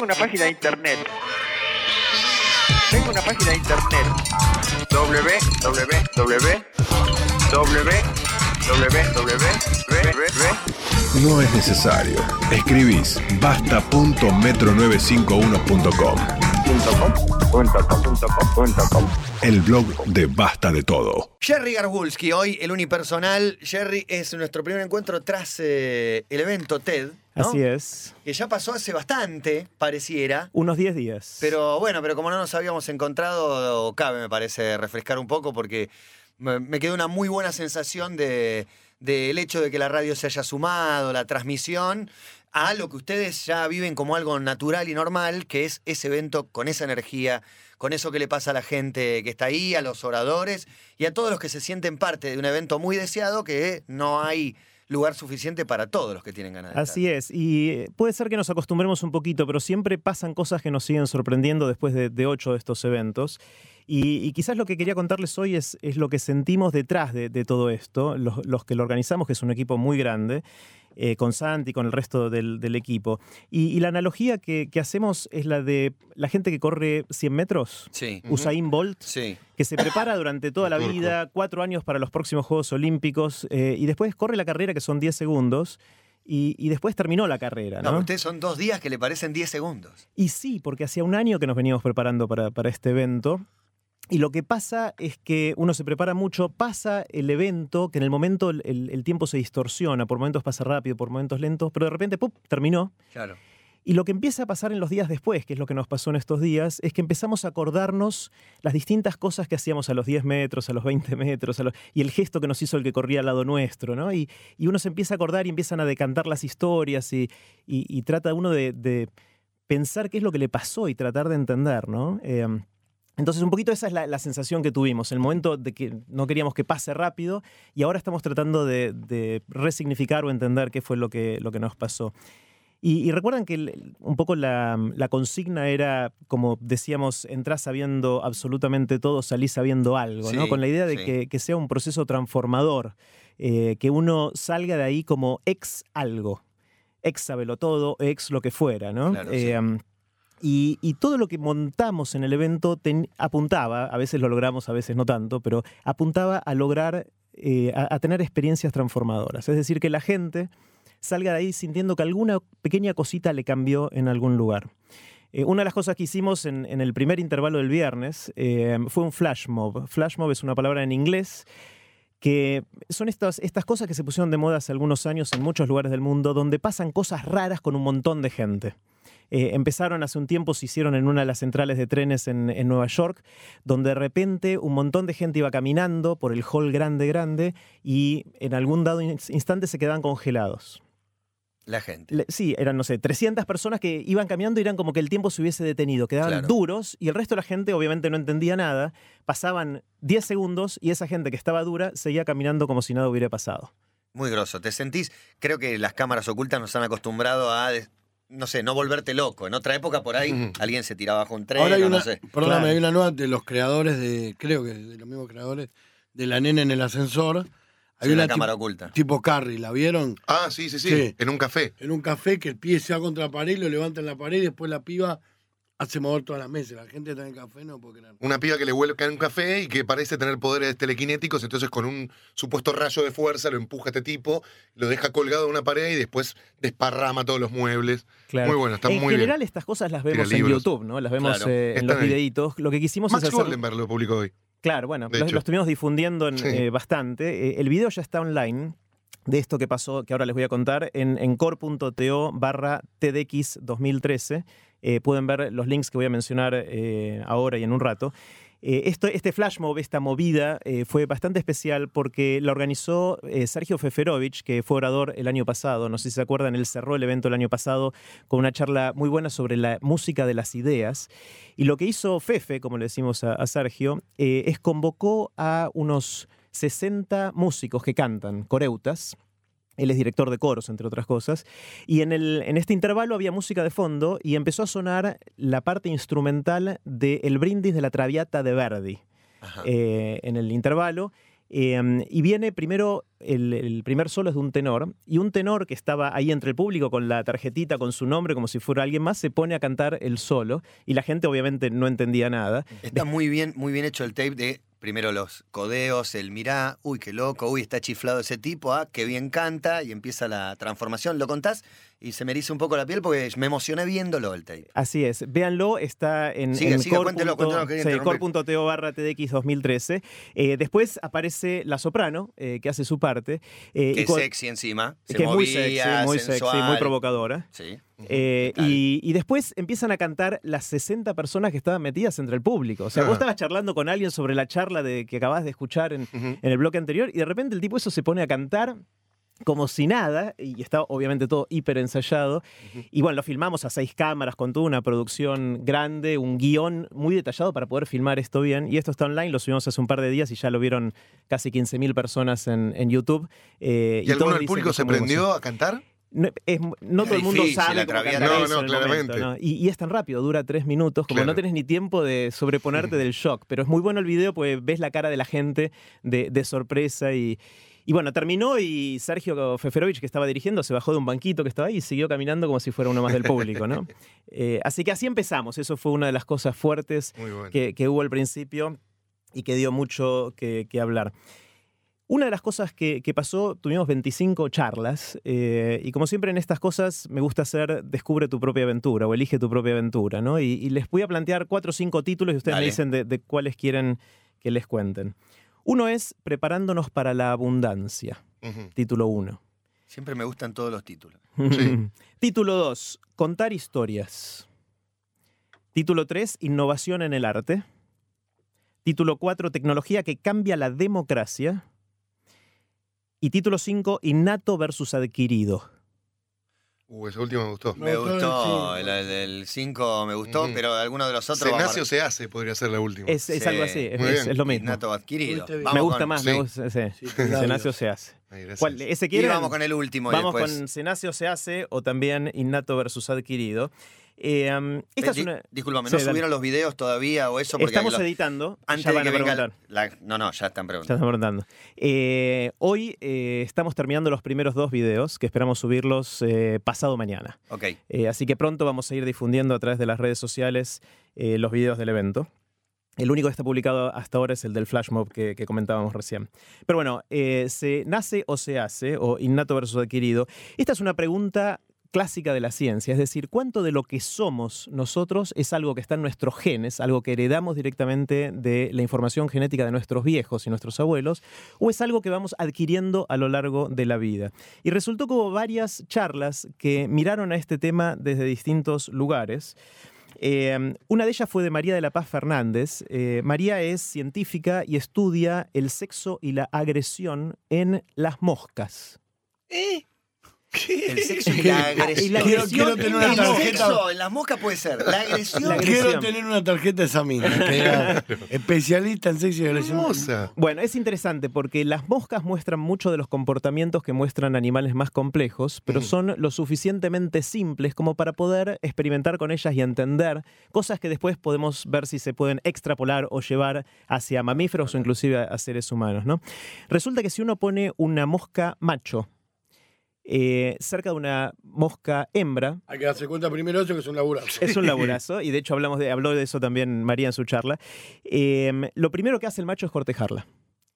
Tengo una página de internet. Tengo una página de internet. www No es necesario. Escribís basta.metro95.com. El blog de Basta de Todo. Jerry Garbulski, hoy el unipersonal. Jerry es nuestro primer encuentro tras eh, el evento TED. ¿No? Así es. Que ya pasó hace bastante, pareciera. Unos 10 días. Pero bueno, pero como no nos habíamos encontrado, cabe, me parece, refrescar un poco porque me, quedó una muy buena sensación de del hecho de que la radio se haya sumado, la transmisión, a lo que ustedes ya viven como algo natural y normal, que es ese evento con esa energía, con eso que le pasa a la gente que está ahí, a los oradores y a todos los que se sienten parte de un evento muy deseado que no hay lugar suficiente para todos los que tienen ganas de Así es, y eh, puede ser que nos acostumbremos un poquito, pero siempre pasan cosas que nos siguen sorprendiendo después de, de ocho de estos eventos. Y, y, quizás lo que quería contarles hoy es, es lo que sentimos detrás de, de todo esto, los, los, que lo organizamos, que es un equipo muy grande, eh, con Santi, con el resto del, del equipo. Y, y, la analogía que, que, hacemos es la de la gente que corre 100 metros, sí. Usain Bolt, sí. que se prepara durante toda la vida, cuatro años para los próximos Juegos Olímpicos, eh, y después corre la carrera que son 10 segundos. Y, y, después terminó la carrera. ¿no? no, ustedes son dos días que le parecen 10 segundos. Y sí, porque hacía un año que nos veníamos preparando para, para este evento. Y lo que pasa es que uno se prepara mucho, pasa el evento, que en el momento el, el, tiempo se distorsiona, por momentos pasa rápido, por momentos lentos, pero de repente, ¡pum!, terminó. Claro. Y lo que empieza a pasar en los días después, que es lo que nos pasó en estos días, es que empezamos a acordarnos las distintas cosas que hacíamos a los 10 metros, a los 20 metros, los, y el gesto que nos hizo el que corría al lado nuestro, ¿no? Y, y uno se empieza a acordar y empiezan a decantar las historias y, y, y trata uno de, de, pensar qué es lo que le pasó y tratar de entender, ¿no? Eh, entonces, un poquito esa es la, la, sensación que tuvimos, el momento de que no queríamos que pase rápido y ahora estamos tratando de, de resignificar o entender qué fue lo que, lo que nos pasó. Y, y recuerdan que el, un poco la, la, consigna era, como decíamos, entras sabiendo absolutamente todo, salís sabiendo algo, sí, ¿no? Con la idea de sí. que, que, sea un proceso transformador, eh, que uno salga de ahí como ex algo, ex sabelo todo, ex lo que fuera, ¿no? Claro, eh, sí. Y, todo lo que montamos en el evento apuntaba, a veces lo logramos, a veces no tanto, pero apuntaba a lograr, eh, a, tener experiencias transformadoras. Es decir, que la gente salga de ahí sintiendo que alguna pequeña cosita le cambió en algún lugar. Eh, una de las cosas que hicimos en, en el primer intervalo del viernes eh, fue un flash mob. Flash mob es una palabra en inglés que son estas, estas cosas que se pusieron de moda hace algunos años en muchos lugares del mundo, donde pasan cosas raras con un montón de gente. Eh, empezaron hace un tiempo, se hicieron en una de las centrales de trenes en, en, Nueva York, donde de repente un montón de gente iba caminando por el hall grande, grande, y en algún dado instante se quedaban congelados. La gente. Le, sí, eran, no sé, 300 personas que iban caminando y eran como que el tiempo se hubiese detenido, quedaban claro. duros y el resto de la gente obviamente no entendía nada, pasaban 10 segundos y esa gente que estaba dura seguía caminando como si nada hubiera pasado. Muy grosso. ¿Te sentís? Creo que las cámaras ocultas nos han acostumbrado a no sé, no volverte loco. En otra época por ahí uh -huh. alguien se tiraba bajo un tren, Ahora hay una, no sé. Perdóname, claro. hay una nueva de los creadores de, creo que de los mismos creadores, de la nena en el ascensor. Hay sí, una, cámara oculta. Tipo Carrie, ¿la vieron? Ah, sí, sí, sí, sí, En un café. En un café que el pie se va contra la pared, lo levanta en la pared y después la piba hace mover todas las mesas. La gente está en el café, no puede creer. Una piba que le vuelca en un café y que parece tener poderes telequinéticos, entonces con un supuesto rayo de fuerza lo empuja a este tipo, lo deja colgado en una pared y después desparrama todos los muebles. Claro. Muy bueno, está en muy general, bien. estas cosas las vemos en YouTube, ¿no? Las vemos claro. eh, en los videitos. Lo que quisimos Max es hacer... Goldenberg lo publicó hoy. Claro, bueno, lo, lo, estuvimos difundiendo en, sí. eh, bastante. Eh, el video ya está online de esto que pasó, que ahora les voy a contar, en, en core.to barra TDX 2013. Eh, pueden ver los links que voy a mencionar eh, ahora y en un rato. Eh, esto, este flash mob, esta movida, fue bastante especial porque la organizó Sergio Feferovich, que fue orador el año pasado. No sé si se acuerdan, él cerró el evento el año pasado con una charla muy buena sobre la música de las ideas. Y lo que hizo Fefe, como le decimos a, a Sergio, es convocó a unos 60 músicos que cantan, coreutas, él es director de coros, entre otras cosas. Y en, el, en, este intervalo había música de fondo y empezó a sonar la parte instrumental de El brindis de la Traviata de Verdi eh, en el intervalo. Eh, y viene primero, el, el, primer solo es de un tenor, y un tenor que estaba ahí entre el público con la tarjetita con su nombre, como si fuera alguien más, se pone a cantar el solo, y la gente obviamente no entendía nada. Está muy bien, muy bien hecho el tape de primero los codeos, el mirá, uy, qué loco, uy, está chiflado ese tipo, ah, qué bien canta, y empieza la transformación. ¿Lo contás? Y se me eriza un poco la piel porque me emocioné viéndolo el tape. Así es, véanlo, está en, sigue, en sigue, cuéntelo, cuéntelo, sí, barra TDX 2013. Eh, después aparece la soprano, eh, que hace su parte. Eh, que es sexy encima. Se que movía, es muy sexy, muy sensual. sexy, muy provocadora. Sí. Eh, y, y, después empiezan a cantar las 60 personas que estaban metidas entre el público. O sea, vos estabas charlando con alguien sobre la charla de, que acabas de escuchar en, uh -huh. en el bloque anterior y de repente el tipo eso se pone a cantar como si nada, y está obviamente todo hiper ensayado. Y bueno, lo filmamos a seis cámaras con toda una producción grande, un guion muy detallado para poder filmar esto bien. Y esto está online, lo subimos hace un par de días y ya lo vieron casi 15.000 personas en, en YouTube. Eh, ¿Y, ¿Y alguno del público se prendió a cantar? No, es, no todo el mundo sabe cómo cantar no, eso no, en el claramente. momento, ¿no? Y, y, es tan rápido, dura tres minutos, como Claro. no tenés ni tiempo de sobreponerte del shock. Pero es muy bueno el video porque ves la cara de la gente de, de sorpresa y, y bueno, terminó y Sergio Feferovich, que estaba dirigiendo, se bajó de un banquito que estaba ahí y siguió caminando como si fuera uno más del público, ¿no? Eh, así que así empezamos. Eso fue una de las cosas fuertes bueno. que, que hubo al principio y que dio mucho que, que hablar. Una de las cosas que, que pasó, tuvimos 25 charlas eh, y como siempre en estas cosas me gusta hacer descubre tu propia aventura o elige tu propia aventura, ¿no? Y, y les voy a plantear cuatro o cinco títulos y ustedes Dale. me dicen de, de cuáles quieren que les cuenten. Uno es Preparándonos para la abundancia, título 1. Siempre me gustan todos los títulos. Sí. título 2, Contar historias. Título 3, Innovación en el arte. Título 4, Tecnología que cambia la democracia. Y título 5, Innato versus adquirido. Uh, esa última me gustó. Me Me gustó el gustó, cinco. el el 5 me gustó, Ujú. pero alguno de los otros. Se nace o se hace, podría ser la última. Es, es Sí, algo así, es, muy es- bien. es lo mismo. Innato adquirido. Estuviste bien. Vamos me gusta con- más, sí. me gusta, sí. Sí, Se claro. nace o se hace. Ay, gracias. ¿Cuál- ¿Ese Y vamos con el último. y Vamos después- con se nace o se hace o también innato versus adquirido. Eh, esta Eh, es di- una... Discúlpame, Sí, ¿no dale. subieron los videos todavía o eso? Porque Estamos editando, antes ya de que a venga la- No, no, ya están Ya preguntando. Eh, hoy eh, estamos terminando los primeros dos videos que esperamos subirlos pasado mañana. Ok. Así que pronto vamos a ir difundiendo a través de las redes sociales los videos del evento. El único que está publicado hasta ahora es el del flash mob que, que comentábamos recién. Pero bueno, eh, ¿se nace o se hace? O innato versus adquirido. Esta es una pregunta clásica de la ciencia, es decir, ¿cuánto de lo que somos nosotros es algo que está en nuestros genes, algo que heredamos directamente de la información genética de nuestros viejos y nuestros abuelos, o es algo que vamos adquiriendo a lo largo de la vida? Y resultó que hubo varias charlas que miraron a este tema desde distintos lugares. Eh, una de ellas fue de María de la Paz Fernández. Eh, María es científica y estudia el sexo y la agresión en las moscas. El sexo y la agresión. Y la Quiero- agresión quiero tener en una el las tarjeta. moscas. sexo, en las moscas puede ser. La agresión. La agresión. Quiero tener una tarjeta de esa mina. especialista en sexo y agresión. Hermosa. Bueno, es interesante porque las moscas muestran mucho de los comportamientos que muestran animales más complejos, pero Mm. son lo suficientemente simples como para poder experimentar con ellas y entender cosas que después podemos ver si se pueden extrapolar o llevar hacia mamíferos o inclusive a seres humanos. ¿no? Resulta que si uno pone una mosca macho eh, cerca de una mosca hembra, Hay que darse cuenta primero eso que es un laburazo. es un laburazo, y de hecho hablamos de, habló de eso también María en su charla. Eh, lo primero que hace el macho es cortejarla.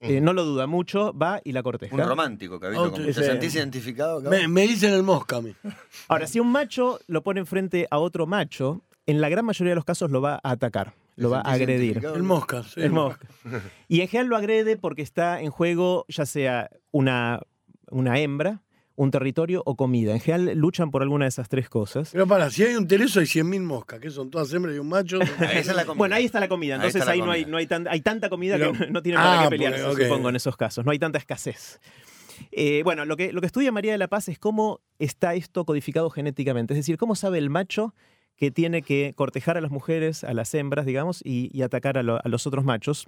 Eh, no lo duda mucho, va y la corteja. Un romántico, Cabito. ¿Te ese- sentís identificado? cabrón? Me, me dicen el mosca a mí. Ahora, si un macho lo pone enfrente a otro macho, en la gran mayoría de los casos lo va a atacar, lo va a agredir. El mosca. sí, El mosca. Y en general lo agrede porque está en juego ya sea una, una hembra, un territorio o comida. En general luchan por alguna de esas tres cosas. Pero para, si hay un tereso hay 100.000 moscas, que son todas hembras y un macho. Esa es la comida. Bueno, ahí está la comida. Entonces ahí, no, hay, no hay, tan- hay tanta comida Pero- que no, no tienen Ah, para qué ok. supongo, en esos casos. No hay tanta escasez. Eh, bueno, lo que, lo que estudia María de la Paz es cómo está esto codificado genéticamente. Es decir, cómo sabe el macho que tiene que cortejar a las mujeres, a las hembras, digamos, y, y atacar a, lo- a los otros machos.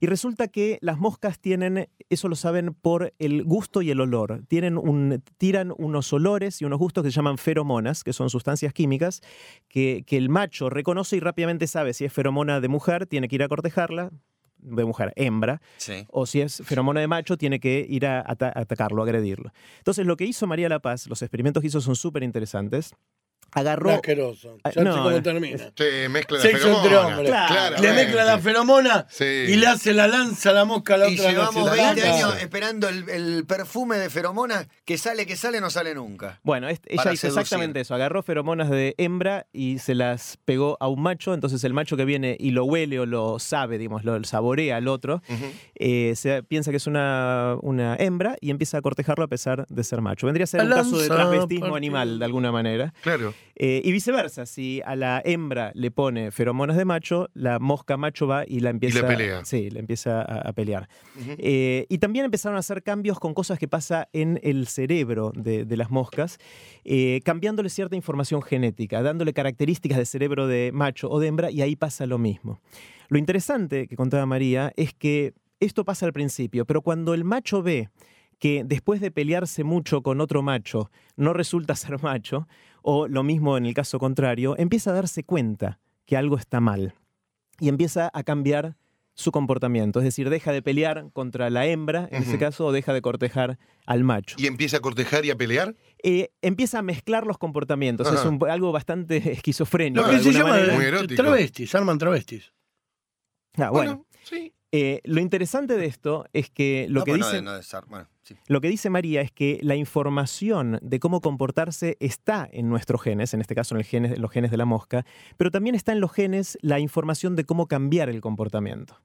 Y resulta que las moscas tienen, eso lo saben por el gusto y el olor. Tienen un, tiran unos olores y unos gustos que se llaman feromonas, que son sustancias químicas, que, que el macho reconoce y rápidamente sabe si es feromona de mujer, tiene que ir a cortejarla, de mujer, hembra, Sí. o si es feromona de macho, tiene que ir a ata- atacarlo, agredirlo. Entonces, lo que hizo María La Paz, los experimentos que hizo son súper interesantes. Agarró. asqueroso. Ah, Ya no, sé cómo termina. Sí, mezcla la Sexo entre feromona. hombres. Claro. Le mezcla la feromona Sí. y le hace la lanza a la mosca a la Y otra. le llevamos la 20 lanza. años esperando el, el perfume de feromonas que sale, que sale, no sale nunca. Bueno, este- ella Para hizo seducir. exactamente eso. Agarró feromonas de hembra y se las pegó a un macho. Entonces, el macho que viene y lo huele o lo sabe, digamos, lo saborea al otro, eh, se piensa que es una, una hembra y empieza a cortejarlo a pesar de ser macho. Vendría a ser un caso de lanza transvestismo partida. animal, de alguna manera. Claro. Eh, y viceversa, si a la hembra le pone feromonas de macho, la mosca macho va y la empieza, pelea. Sí, la empieza a, a pelear. Eh, y también empezaron a hacer cambios con cosas que pasa en el cerebro de, de las moscas, eh, cambiándole cierta información genética, dándole características de cerebro de macho o de hembra, y ahí pasa lo mismo. Lo interesante que contaba María es que esto pasa al principio, pero cuando el macho ve que después de pelearse mucho con otro macho no resulta ser macho, o lo mismo en el caso contrario, empieza a darse cuenta que algo está mal y empieza a cambiar su comportamiento, es decir, deja de pelear contra la hembra, en ese caso, o deja de cortejar al macho. Y empieza a cortejar y a pelear. Eh, empieza a mezclar los comportamientos, es un- algo bastante esquizofrénico. Lo de que se llama manera. Muy erótico. travestis, arman travestis. Ah, bueno, sí. Eh, lo interesante de esto es que lo No, que pues dice... de- no de sar- bueno, sí. Lo que dice María es que la información de cómo comportarse está en nuestros genes, en este caso en el genes- los genes de la mosca, pero también está en los genes la información de cómo cambiar el comportamiento.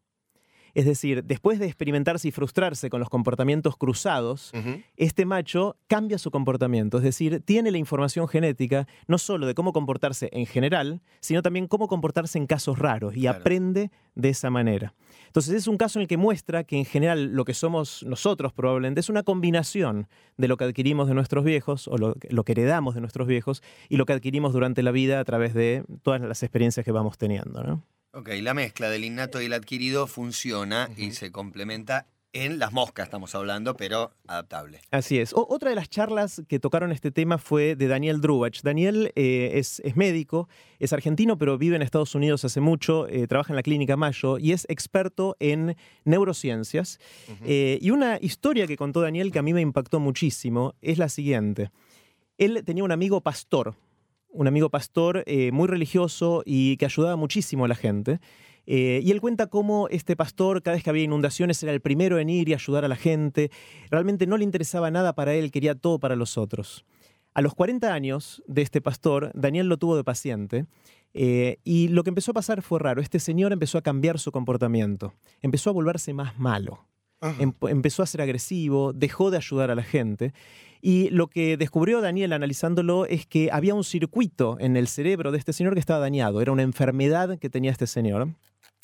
Es decir, después de experimentarse y frustrarse con los comportamientos cruzados, este macho cambia su comportamiento, es decir, tiene la información genética no solo de cómo comportarse en general, sino también cómo comportarse en casos raros y Claro. aprende de esa manera. Entonces es un caso en el que muestra que en general lo que somos nosotros probablemente es una combinación de lo que adquirimos de nuestros viejos o lo, lo que heredamos de nuestros viejos y lo que adquirimos durante la vida a través de todas las experiencias que vamos teniendo. ¿no? Ok, la mezcla del innato y el adquirido funciona y se complementa en las moscas, estamos hablando, pero adaptable. Así es. O- otra de las charlas que tocaron este tema fue de Daniel Drubach. Daniel eh, es, es médico, es argentino, pero vive en Estados Unidos hace mucho, eh, trabaja en la clínica Mayo y es experto en neurociencias. Eh, y una historia que contó Daniel que a mí me impactó muchísimo es la siguiente. Él tenía un amigo pastor, un amigo pastor eh, muy religioso y que ayudaba muchísimo a la gente. Eh, y él cuenta cómo este pastor, cada vez que había inundaciones, era el primero en ir y ayudar a la gente. Realmente no le interesaba nada para él, quería todo para los otros. A los 40 años de este pastor, Daniel lo tuvo de paciente. eh, y lo que empezó a pasar fue raro. Este señor empezó a cambiar su comportamiento. Empezó a volverse más malo. Em- empezó a ser agresivo, dejó de ayudar a la gente. Y lo que descubrió Daniel analizándolo es que había un circuito en el cerebro de este señor que estaba dañado. Era una enfermedad que tenía este señor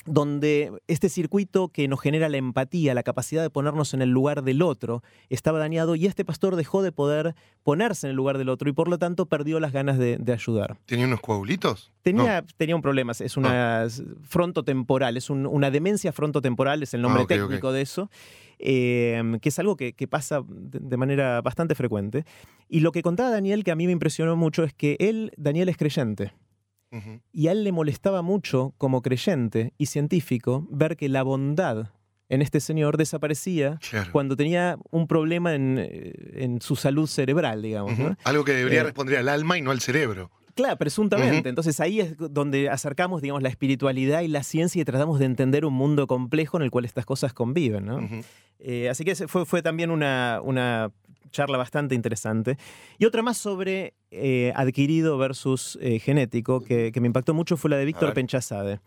donde este circuito que nos genera la empatía, la capacidad de ponernos en el lugar del otro, estaba dañado y este pastor dejó de poder ponerse en el lugar del otro y por lo tanto perdió las ganas de, de ayudar. ¿Tenía unos coagulitos? Tenía, tenía un problema, es una frontotemporal, es un- una demencia frontotemporal, es el nombre Ah, técnico de eso, eh, que es algo que, que pasa de, de manera bastante frecuente. Y lo que contaba Daniel, que a mí me impresionó mucho, es que él, Daniel es creyente. Y a él le molestaba mucho, como creyente y científico, ver que la bondad en este señor desaparecía Claro. cuando tenía un problema en, eh, en su salud cerebral, digamos. Algo que debería Eh, responder al alma y no al cerebro. Claro, presuntamente. Entonces ahí es donde acercamos, digamos, la espiritualidad y la ciencia y tratamos de entender un mundo complejo en el cual estas cosas conviven, ¿no? Eh, así que fue, fue también una, una charla bastante interesante. Y otra más sobre eh, adquirido versus eh, genético, que, que me impactó mucho, fue la de Víctor. Penchazade.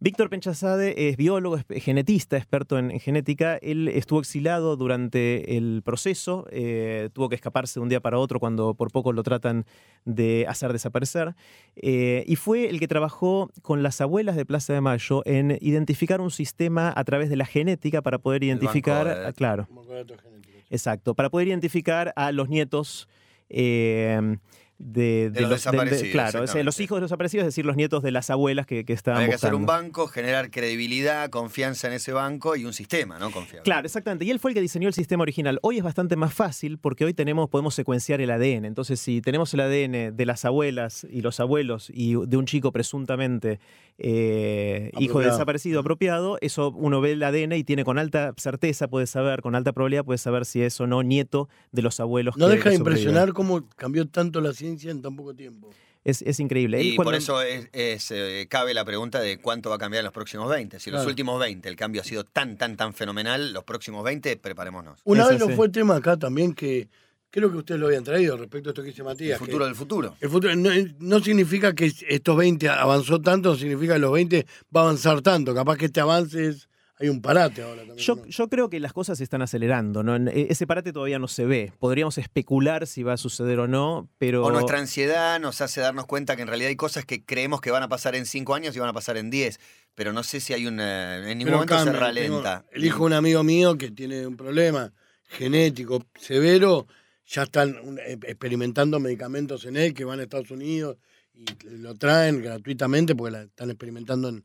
Víctor Penchazade es biólogo, es genetista, experto en, en genética. Él estuvo exilado durante el proceso, eh, tuvo que escaparse de un día para otro cuando por poco lo tratan de hacer desaparecer. Eh, y fue el que trabajó con las abuelas de Plaza de Mayo en identificar un sistema a través de la genética para poder banco identificar, de datos. claro, datos genéticos. Exacto, para poder identificar a los nietos eh, de, De los desaparecidos, claro, es, los hijos de los desaparecidos, es decir, los nietos de las abuelas que, que estaban Había que hacer un banco, generar credibilidad, confianza en ese banco y un sistema, ¿no? Confiable. Claro, exactamente. Y él fue el que diseñó el sistema original. Hoy es bastante más fácil porque hoy tenemos, podemos secuenciar el ADN. Entonces, si tenemos el ADN de las abuelas y los abuelos y de un chico presuntamente eh, hijo de desaparecido apropiado, eso uno ve el ADN y tiene con alta certeza, puede saber, con alta probabilidad, puede saber si es o no nieto de los abuelos. No que- deja de impresionar cómo cambió tanto la ciencia en tan poco tiempo. Es, es increíble. Él Y cuando- por eso es, es, eh, cabe la pregunta de cuánto va a cambiar en los próximos 20. Si los Claro. últimos 20 el cambio ha sido tan, tan, tan fenomenal, los próximos 20 preparémonos. Una Es vez no así. fue tema acá también que creo que ustedes lo habían traído respecto a esto que dice El Matías. que futuro del futuro. el futuro no, no significa que estos 20 avanzó tanto, no significa que los 20 va a avanzar tanto. Capaz que este avance es. Hay un parate ahora también. Yo, ¿no? yo creo que las cosas se están acelerando. ¿no? E, Ese parate todavía no se ve. Podríamos especular si va a suceder o no, pero. O nuestra ansiedad nos hace darnos cuenta que en realidad hay cosas que creemos que van a pasar en 5 años y van a pasar en 10. Pero no sé si hay una. En ningún Pero momento se ralenta. Tengo- El hijo de un amigo mío que tiene un problema genético severo, ya están eh, experimentando medicamentos en él que van a Estados Unidos y lo traen gratuitamente porque la están experimentando en,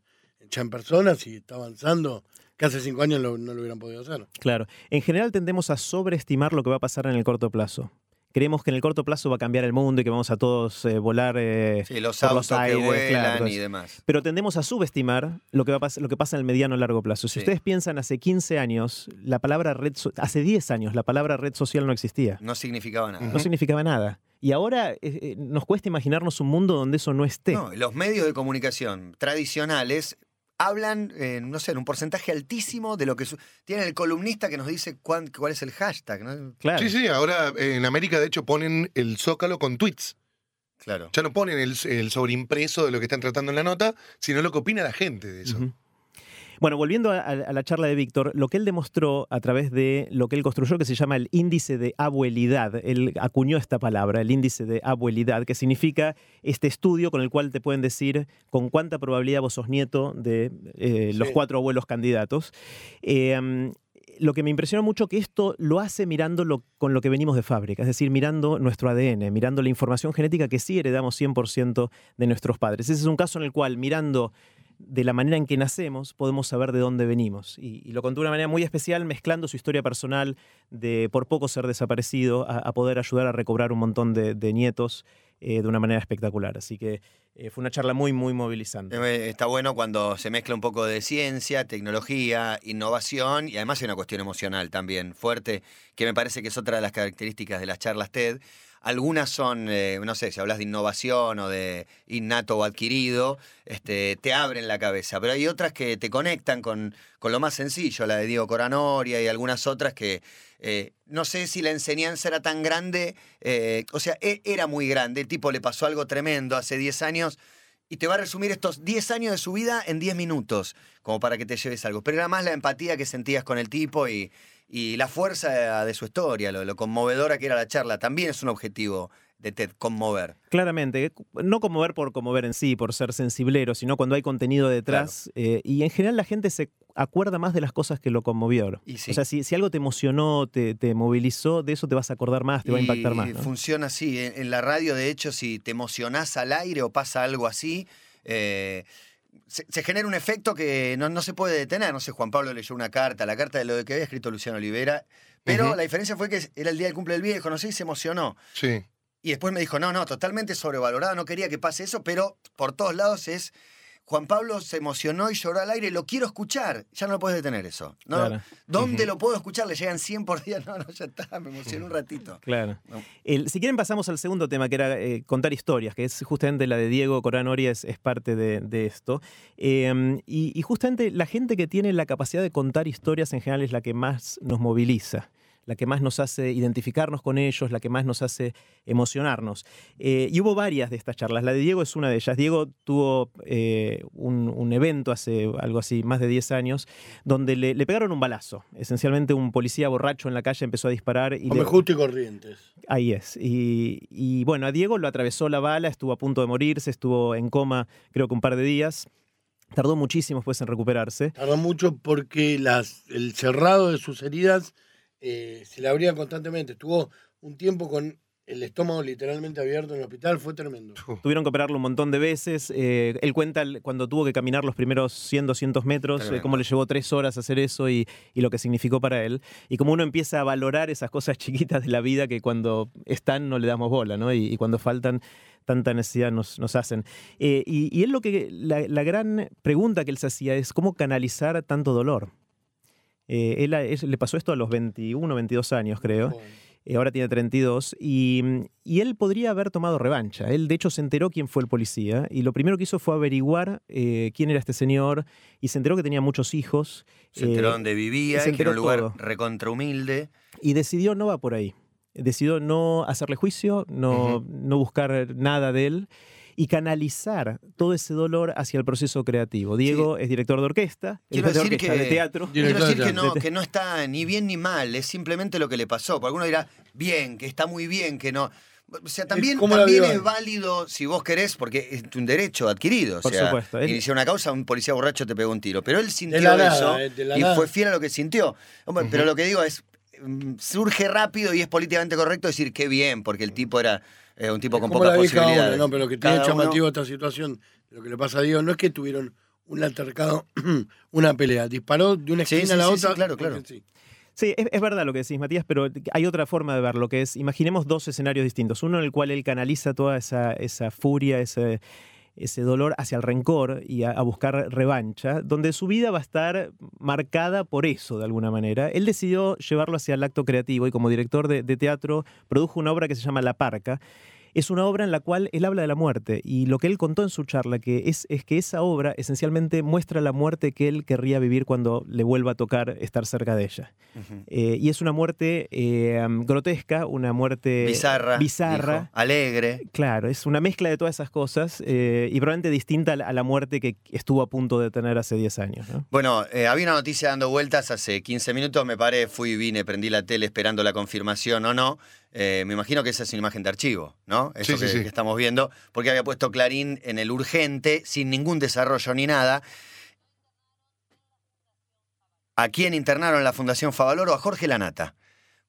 ya en personas y está avanzando. Que hace cinco años lo- no lo hubieran podido hacer. Claro. En general tendemos a sobreestimar lo que va a pasar en el corto plazo. Creemos que en el corto plazo va a cambiar el mundo y que vamos a todos eh, volar eh, Sí, los por autos los aires, que vuelan claro, y demás. Pero tendemos a subestimar lo que, va a pas- lo que pasa en el mediano y largo plazo. Si Sí. ustedes piensan hace 15 años, la palabra red, so- hace 10 años, la palabra red social no existía. No significaba nada. No significaba nada. Y ahora eh, nos cuesta imaginarnos un mundo donde eso no esté. No, los medios de comunicación tradicionales hablan, eh, no sé, en un porcentaje altísimo de lo que... su- Tienen el columnista que nos dice cuán- cuál es el hashtag, ¿no? Claro. Sí, sí, ahora eh, en América de hecho ponen el zócalo con tweets. Claro. Ya no ponen el, el sobreimpreso de lo que están tratando en la nota, sino lo que opina la gente de eso. Bueno, volviendo a, a la charla de Víctor, lo que él demostró a través de lo que él construyó, que se llama el índice de abuelidad, él acuñó esta palabra, el índice de abuelidad, que significa este estudio con el cual te pueden decir con cuánta probabilidad vos sos nieto de eh, los cuatro abuelos candidatos. Eh, lo que me impresionó mucho que esto lo hace mirando lo- con lo que venimos de fábrica, es decir, mirando nuestro ADN, mirando la información genética que sí heredamos 100% de nuestros padres. Ese es un caso en el cual mirando de la manera en que nacemos, podemos saber de dónde venimos. Y, lo contó de una manera muy especial, mezclando su historia personal de por poco ser desaparecido a, poder ayudar a recobrar un montón de, de nietos eh, de una manera espectacular. Así que eh, fue una charla muy, muy movilizante. Eh, Está bueno cuando se mezcla un poco de ciencia, tecnología, innovación y además hay una cuestión emocional también fuerte, que me parece que es otra de las características de las charlas TED. Algunas son, eh, no sé, si hablas de innovación o de innato o adquirido, este, te abren la cabeza, pero hay otras que te conectan con, con lo más sencillo, la de Diego Coranoria y algunas otras que eh, no sé si la enseñanza era tan grande, eh, o sea, e- era muy grande, el tipo le pasó algo tremendo hace 10 años y te va a resumir estos 10 años de su vida en 10 minutos, como para que te lleves algo. Pero era más la empatía que sentías con el tipo y, y la fuerza de su historia, lo, lo conmovedora que era la charla. También es un objetivo de TED, conmover. Claramente, no conmover por conmover en sí, por ser sensiblero, sino cuando hay contenido detrás. eh, y en general la gente se acuerda más de las cosas que lo conmovió. Y sí. O sea, si, si algo te emocionó, te, te movilizó, de eso te vas a acordar más, te va a impactar más. ¿no? Funciona así. En, en la radio, de hecho, si te emocionás al aire o pasa algo así, eh, se, se genera un efecto que no, no se puede detener. No sé, Juan Pablo leyó una carta, la carta de lo que había escrito Luciano Olivera. Pero la diferencia fue que era el día del cumple del viejo, no sé, y se emocionó. Sí. Y después me dijo, no, no, totalmente sobrevalorado, no quería que pase eso, pero por todos lados es, Juan Pablo se emocionó y lloró al aire, lo quiero escuchar, ya no lo puedes detener eso. ¿no? Claro. ¿Dónde lo puedo escuchar? Le llegan 100 por día, no, no, ya está, me emocioné un ratito. Claro. No. El- si quieren pasamos al segundo tema, que era eh, contar historias, que es justamente la de Diego Coranoria, es, es parte de, de esto. Eh, y, y justamente la gente que tiene la capacidad de contar historias en general es la que más nos moviliza, la que más nos hace identificarnos con ellos, la que más nos hace emocionarnos. Eh, y hubo varias de estas charlas, la de Diego es una de ellas. Diego tuvo eh, un, un evento hace algo así, más de 10 años, donde le, le pegaron un balazo. Esencialmente un policía borracho en la calle empezó a disparar y le- justo y corrientes. Ahí es. Y, y, bueno, a Diego lo atravesó la bala, estuvo a punto de morirse, estuvo en coma creo que un par de días. Tardó muchísimo después en recuperarse. Tardó mucho porque las, el cerrado de sus heridas eh, se le abría constantemente. Estuvo un tiempo con el estómago literalmente abierto en el hospital, fue tremendo. Tuvieron que operarlo un montón de veces. eh, él cuenta cuando tuvo que caminar los primeros 100, 200 metros, eh, cómo le llevó tres horas hacer eso y, y lo que significó para él. Y como uno empieza a valorar esas cosas chiquitas de la vida que cuando están no le damos bola, ¿no? Y, y cuando faltan tanta necesidad nos, nos hacen. Eh, y, y él lo que, la, la gran pregunta que él se hacía es cómo canalizar tanto dolor. Eh, él, a- le pasó esto a los 21, 22 años, creo. Eh, ahora tiene 32, y, y él podría haber tomado revancha. Él, de hecho, se enteró quién fue el policía, y lo primero que hizo fue averiguar eh, quién era este señor, y se enteró que tenía muchos hijos. Se enteró dónde vivía, se y que era un enteró lugar todo. recontra humilde. y decidió no va por ahí. Decidió no hacerle juicio, no, no buscar nada de él y canalizar todo ese dolor hacia el proceso creativo. Diego es director de orquesta, es Quiero de decir orquesta, que- de teatro. Director Quiero decir de que no, que no está ni bien ni mal, es simplemente lo que le pasó. Porque alguno dirá, bien, que está muy bien, que no. O sea, también, ¿Cómo la también vio es válido, si vos querés, porque es un derecho adquirido. O Por sea, supuesto, él- Inició una causa, un policía borracho te pegó un tiro. Pero él sintió nada, eso eh, de y nada. fue fiel a lo que sintió. Hombre, Pero lo que digo es, mm, surge rápido y es políticamente correcto decir qué bien, porque el tipo era eh, un tipo con Como pocas la vieja posibilidades. no, pero lo que tiene Cada uno- llamativo esta situación, lo que le pasa a Diego, no es que tuvieron un altercado, una pelea, disparó de una esquina sí, a la sí, otra. sí, claro, claro. sí. Sí, es, es verdad lo que decís, Matías, pero hay otra forma de verlo, que es, imaginemos dos escenarios distintos. Uno en el cual él canaliza toda esa, esa furia, ese, ese dolor hacia el rencor y a, buscar revancha, donde su vida va a estar marcada por eso, de alguna manera. Él decidió llevarlo hacia el acto creativo y como director de, de teatro produjo una obra que se llama La Parca. Es una obra en la cual él habla de la muerte y lo que él contó en su charla que es, es que esa obra esencialmente muestra la muerte que él querría vivir cuando le vuelva a tocar estar cerca de ella. Eh, y es una muerte eh, grotesca, una muerte Bizarra. bizarra. dijo, alegre. Claro, es una mezcla de todas esas cosas eh, y probablemente distinta a la, muerte que estuvo a punto de tener hace 10 años. ¿no? Bueno, había una noticia dando vueltas hace 15 minutos, me paré, fui, vine, prendí la tele esperando la confirmación o no. Eh, me imagino que esa es una imagen de archivo, ¿no? Eso Sí, que, sí. que estamos viendo, porque había puesto Clarín en el urgente, sin ningún desarrollo ni nada. ¿A quién internaron en la Fundación Favaloro? A Jorge Lanata.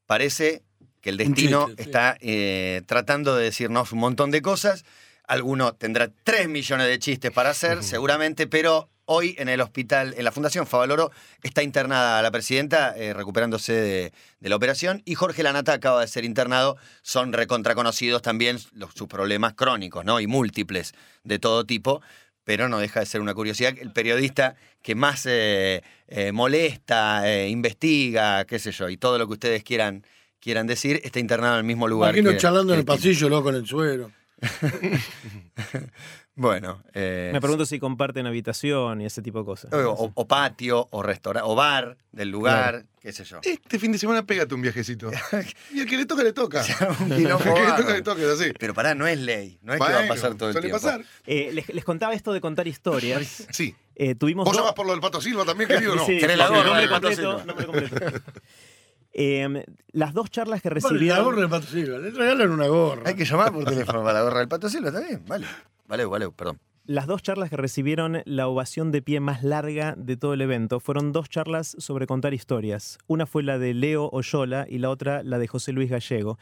Parece que el destino chiste, está eh, tratando de decirnos un montón de cosas. Alguno tendrá 3 millones de chistes para hacer, seguramente, pero hoy en el hospital, en la Fundación Favaloro, está internada la presidenta eh, recuperándose de, de la operación y Jorge Lanata acaba de ser internado. Son recontraconocidos también los- sus problemas crónicos ¿no? y múltiples de todo tipo, pero no deja de ser una curiosidad. El periodista que más eh, eh, molesta, investiga, qué sé yo, y todo lo que ustedes quieran, quieran decir, está internado en el mismo lugar. Imagino que- charlando en el pasillo, loco, en el suero. Bueno, eh, Me pregunto si comparten habitación y ese tipo de cosas. o, o- o patio, o restaurante, o bar del lugar, qué sé yo. Este fin de semana pégate un viajecito. Y el que le toca, le toca. Un El que le toca, le toca, es así. Pero pará, no es ley, no es que va a pasar todo el tiempo. pasar. Eh, les, les contaba esto de contar historias. Sí. Eh, tuvimos ¿Vos dos- por lo del Pato Silva también, querido? o No. Sí, ¿Querés la sí, gorra nombre del Pato completo, Silva? nombre completo. Eh, las dos charlas que Vale, la recibieron. gorra de Pato Silva, le regalan una gorra. Hay que llamar por teléfono para la gorra del Pato Silva, ¿está bien? Vale, vale, vale, perdón. Las dos charlas que recibieron la ovación de pie más larga de todo el evento fueron dos charlas sobre contar historias. Una fue la de Leo Oyola y la otra la de José Luis Gallego.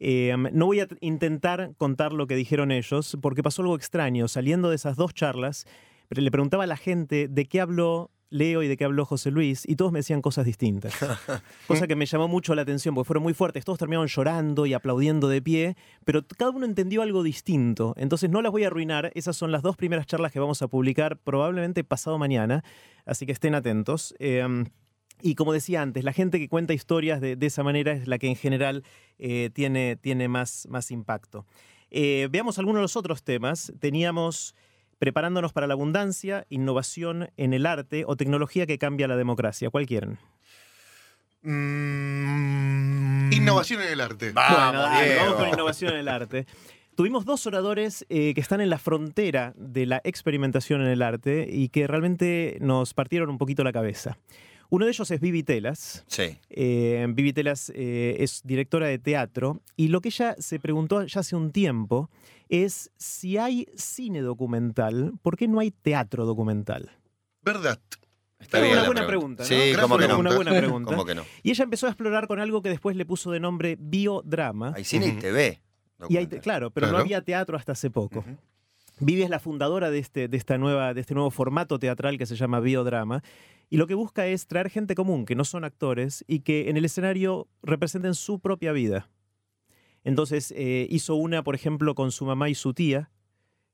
Eh, no voy a intentar contar lo que dijeron ellos porque pasó algo extraño. Saliendo de esas dos charlas, le preguntaba a la gente de qué habló Leo y de qué habló José Luis y todos me decían cosas distintas. Cosa que me llamó mucho la atención porque fueron muy fuertes. Todos terminaron llorando y aplaudiendo de pie, pero cada uno entendió algo distinto. Entonces no las voy a arruinar. Esas son las dos primeras charlas que vamos a publicar probablemente pasado mañana, así que estén atentos. Eh, y como decía antes, la gente que cuenta historias de, de esa manera es la que en general eh, tiene, tiene más, más impacto. Eh, veamos algunos de los otros temas. Teníamos preparándonos para la abundancia, innovación en el arte o tecnología que cambia la democracia. ¿Cuál quieren? Mm, Innovación en el arte. Vamos, Bueno, dale, vamos con innovación en el arte. Tuvimos dos oradores eh, que están en la frontera de la experimentación en el arte y que realmente nos partieron un poquito la cabeza. Uno de ellos es Vivi Telas. Sí. Eh, Vivi Telas eh, es directora de teatro y lo que ella se preguntó ya hace un tiempo es si hay cine documental, ¿por qué no hay teatro documental? ¿Verdad? Está Es bien una buena pregunta. pregunta, ¿no? Sí, ¿cómo que no? Una buena pregunta. ¿Cómo que no? Y ella empezó a explorar con algo que después le puso de nombre biodrama. Hay cine y. TV. Y hay, documental. claro, pero no había teatro hasta hace poco. Vivi es la fundadora de este, de, esta nueva, de este nuevo formato teatral que se llama biodrama. Y lo que busca es traer gente común, que no son actores, y que en el escenario representen su propia vida. Entonces eh, hizo una, por ejemplo, con su mamá y su tía,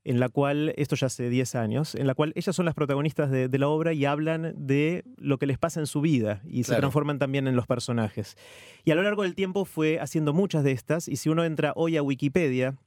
en la cual, esto ya hace 10 años, en la cual ellas son las protagonistas de, de la obra y hablan de lo que les pasa en su vida y se transforman también en los personajes. Y a lo largo del tiempo fue haciendo muchas de estas, y si uno entra hoy a Wikipedia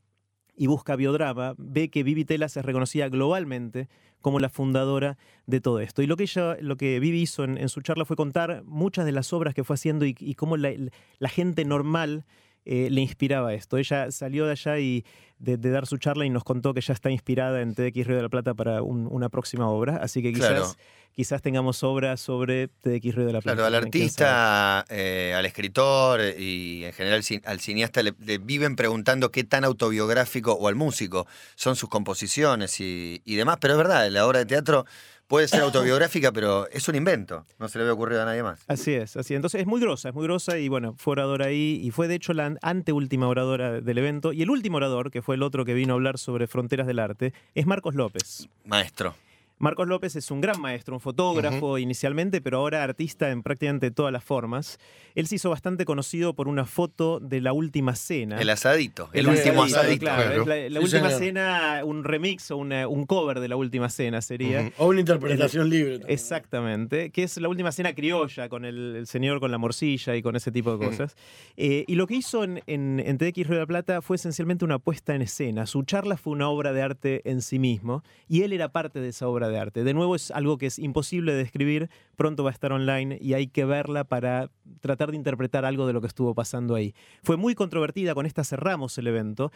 y busca biodrama, ve que Vivi Telas es reconocida globalmente como la fundadora de todo esto. Y lo que ella, lo que Vivi hizo en, en su charla fue contar muchas de las obras que fue haciendo y, y cómo la, la gente normal eh, le inspiraba esto. Ella salió de allá y de, de dar su charla y nos contó que ya está inspirada en TDX Río de la Plata para un- una próxima obra. Así que quizás, Claro. quizás tengamos obras sobre TDX Río de la Plata. Claro, al artista, eh, al escritor y en general al cineasta le, le viven preguntando qué tan autobiográfico, o al músico, son sus composiciones y, y demás. Pero es verdad, la obra de teatro puede ser autobiográfica, pero es un invento. No se le había ocurrido a nadie más. Así es, así es. Entonces es muy grosa, es muy grosa y bueno, fue oradora ahí y fue de hecho la anteúltima oradora del evento. Y el último orador, que fue el otro que vino a hablar sobre fronteras del arte, es Marcos López. Maestro. Marcos López es un gran maestro, un fotógrafo inicialmente, pero ahora artista en prácticamente todas las formas. Él se hizo bastante conocido por una foto de la última cena. El asadito, el, El último asadito, asadito. Claro, claro. es la, la Sí, última señor. cena, un remix o una- un cover de la última cena sería. O una interpretación libre. también. Exactamente, que es la última cena criolla con el, el señor con la morcilla y con ese tipo de cosas. Eh, y lo que hizo en, en, en TDX Río de la Plata fue esencialmente una puesta en escena. Su charla fue una obra de arte en sí mismo y él era parte de esa obra de arte. De nuevo es algo que es imposible de describir, pronto va a estar online y hay que verla para tratar de interpretar algo de lo que estuvo pasando ahí. Fue muy controvertida, con esta cerramos el evento.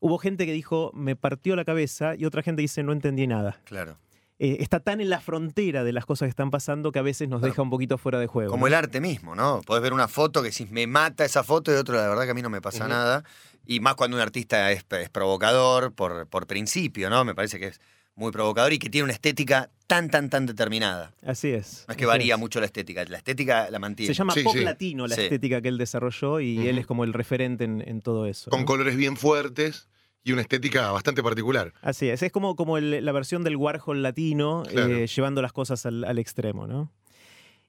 Hubo gente que dijo, me partió la cabeza y otra gente dice, no entendí nada Claro. eh, está tan en la frontera de las cosas que están pasando que a veces nos Claro. deja un poquito fuera de juego. Como ¿no? el arte mismo, ¿no? Podés ver una foto que si me mata esa foto y otro, la verdad que a mí no me pasa nada. Y más cuando un artista es, es provocador por, por principio, ¿no? Me parece que es muy provocador y que tiene una estética tan, tan, tan determinada. Así es. No es que varía es. mucho la estética, la estética la mantiene. Se llama Sí, pop sí. latino la Sí. estética que él desarrolló y él es como el referente en, en todo eso. Con ¿no? colores bien fuertes y una estética bastante particular. Así es, es como, como el- la versión del Warhol latino, Claro. eh, llevando las cosas al, al extremo, ¿no?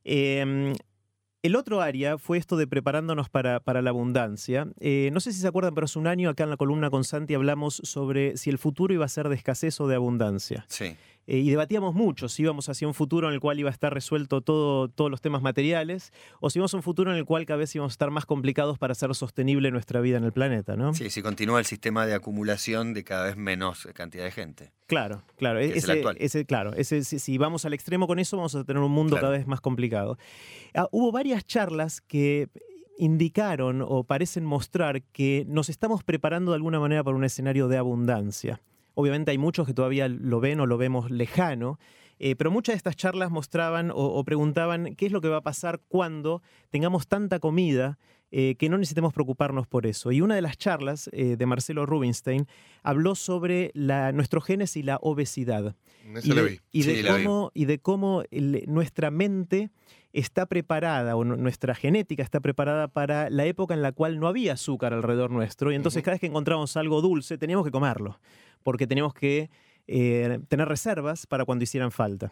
Eh, el otro área fue esto de preparándonos para, la abundancia. Eh, no sé si se acuerdan, pero hace un año acá en la columna con Santi hablamos sobre si el futuro iba a ser de escasez o de abundancia. Sí. Eh, y debatíamos mucho si íbamos hacia un futuro en el cual iba a estar resuelto todo, todos los temas materiales o si íbamos a un futuro en el cual cada vez íbamos a estar más complicados para hacer sostenible nuestra vida en el planeta, ¿no? Sí, si continúa el sistema de acumulación de cada vez menos cantidad de gente. Claro, claro. Que es el Ese, actual. ese- claro, ese, si, si vamos al extremo con eso, vamos a tener un mundo Claro. cada vez más complicado. Ah, hubo varias charlas que indicaron o parecen mostrar que nos estamos preparando de alguna manera para un escenario de abundancia. Obviamente hay muchos que todavía lo ven o lo vemos lejano, eh, pero muchas de estas charlas mostraban o, o preguntaban qué es lo que va a pasar cuando tengamos tanta comida eh, que no necesitemos preocuparnos por eso. Y una de las charlas eh, de Marcelo Rubinstein habló sobre la, nuestro genes y la obesidad. Y la de, vi. y de Sí, la vi. cómo, y de cómo el- nuestra mente está preparada, o nu- nuestra genética está preparada para la época en la cual no había azúcar alrededor nuestro. Y entonces cada vez que encontrábamos algo dulce, teníamos que comerlo, porque teníamos que eh, tener reservas para cuando hicieran falta.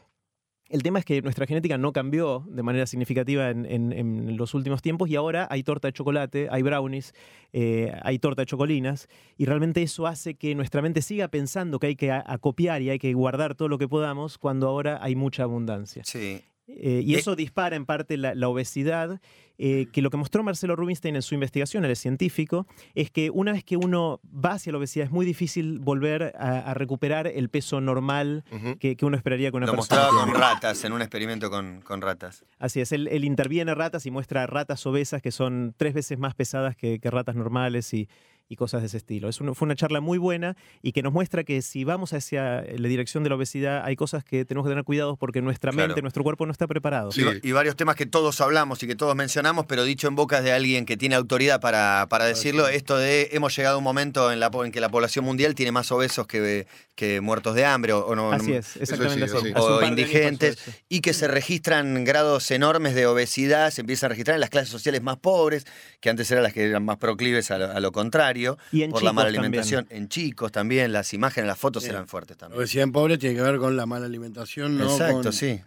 El tema es que nuestra genética no cambió de manera significativa en, en- en los últimos tiempos y ahora hay torta de chocolate, hay brownies, eh, hay torta de chocolinas y realmente eso hace que nuestra mente siga pensando que hay que acopiar y hay que guardar todo lo que podamos cuando ahora hay mucha abundancia. Sí. Eh, y Eh, eso dispara en parte la, la obesidad, eh, que lo que mostró Marcelo Rubinstein en su investigación, él es científico, es que una vez que uno va hacia la obesidad es muy difícil volver a, a recuperar el peso normal que, que uno esperaría que una Lo persona mostraba con ratas, en un experimento con, con ratas. Así es, él, él interviene ratas y muestra ratas obesas que son tres veces más pesadas que, que ratas normales y, y cosas de ese estilo. Es una- fue una charla muy buena y que nos muestra que si vamos hacia la dirección de la obesidad hay cosas que tenemos que tener cuidados porque nuestra Claro. mente, nuestro cuerpo no está preparado. Sí. Y, va- y varios temas que todos hablamos y que todos mencionamos, pero dicho en bocas de alguien que tiene autoridad para, para decirlo, esto de hemos llegado a un momento en, la, po- en que la población mundial tiene más obesos que, que muertos de hambre o, o no, Así es, exactamente sí, así. sí. Hace un o indigentes, y que se registran grados enormes de obesidad, se empiezan a registrar en las clases sociales más pobres, que antes eran las que eran más proclives a lo, a lo contrario. diario Y en por la mala también. alimentación. En chicos también, las imágenes, las fotos Bien. eran fuertes también. Obesidad en pobres tiene que ver con la mala alimentación, ¿no? Exacto, con, sí.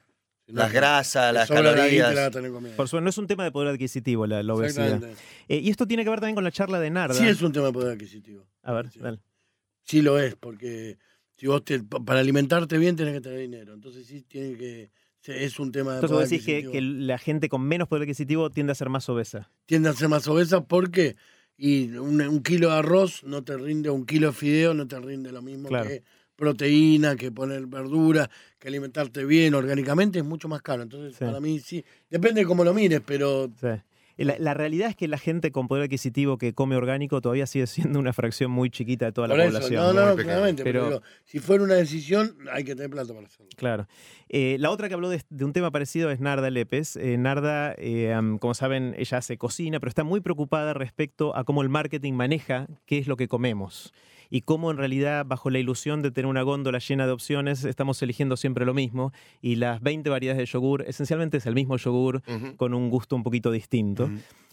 Las grasas, las la la calorías. Por supuesto, no es un tema de poder adquisitivo la, la obesidad. Eh, y esto tiene que ver también con la charla de Narda. Sí es un tema de poder adquisitivo. A ver, Sí. dale. Sí lo es, porque si vos te, para alimentarte bien tenés que tener dinero. Entonces sí tiene que es un tema de Entonces vos decís que, que la gente con menos poder adquisitivo tiende a ser más obesa. tiende a ser más obesa porque y un, un kilo de arroz no te rinde, un kilo de fideo no te rinde lo mismo Claro. que proteína, que poner verdura, que alimentarte bien orgánicamente es mucho más caro. Entonces, Sí. para mí sí, depende de cómo lo mires, pero Sí. La, la realidad es que la gente con poder adquisitivo que come orgánico todavía sigue siendo una fracción muy chiquita de toda la eso, población. no, no, no, claramente, pero, Pero- digo, si fuera una decisión, hay que tener plata para hacerlo. Claro. Eh, la otra que habló de, de un tema parecido es Narda Lépez. Eh, Narda, eh, como saben, ella hace cocina, pero está muy preocupada respecto a cómo el marketing maneja qué es lo que comemos. Y cómo en realidad, bajo la ilusión de tener una góndola llena de opciones, estamos eligiendo siempre lo mismo. Y las 20 variedades de yogur, esencialmente es el mismo yogur con un gusto un poquito distinto.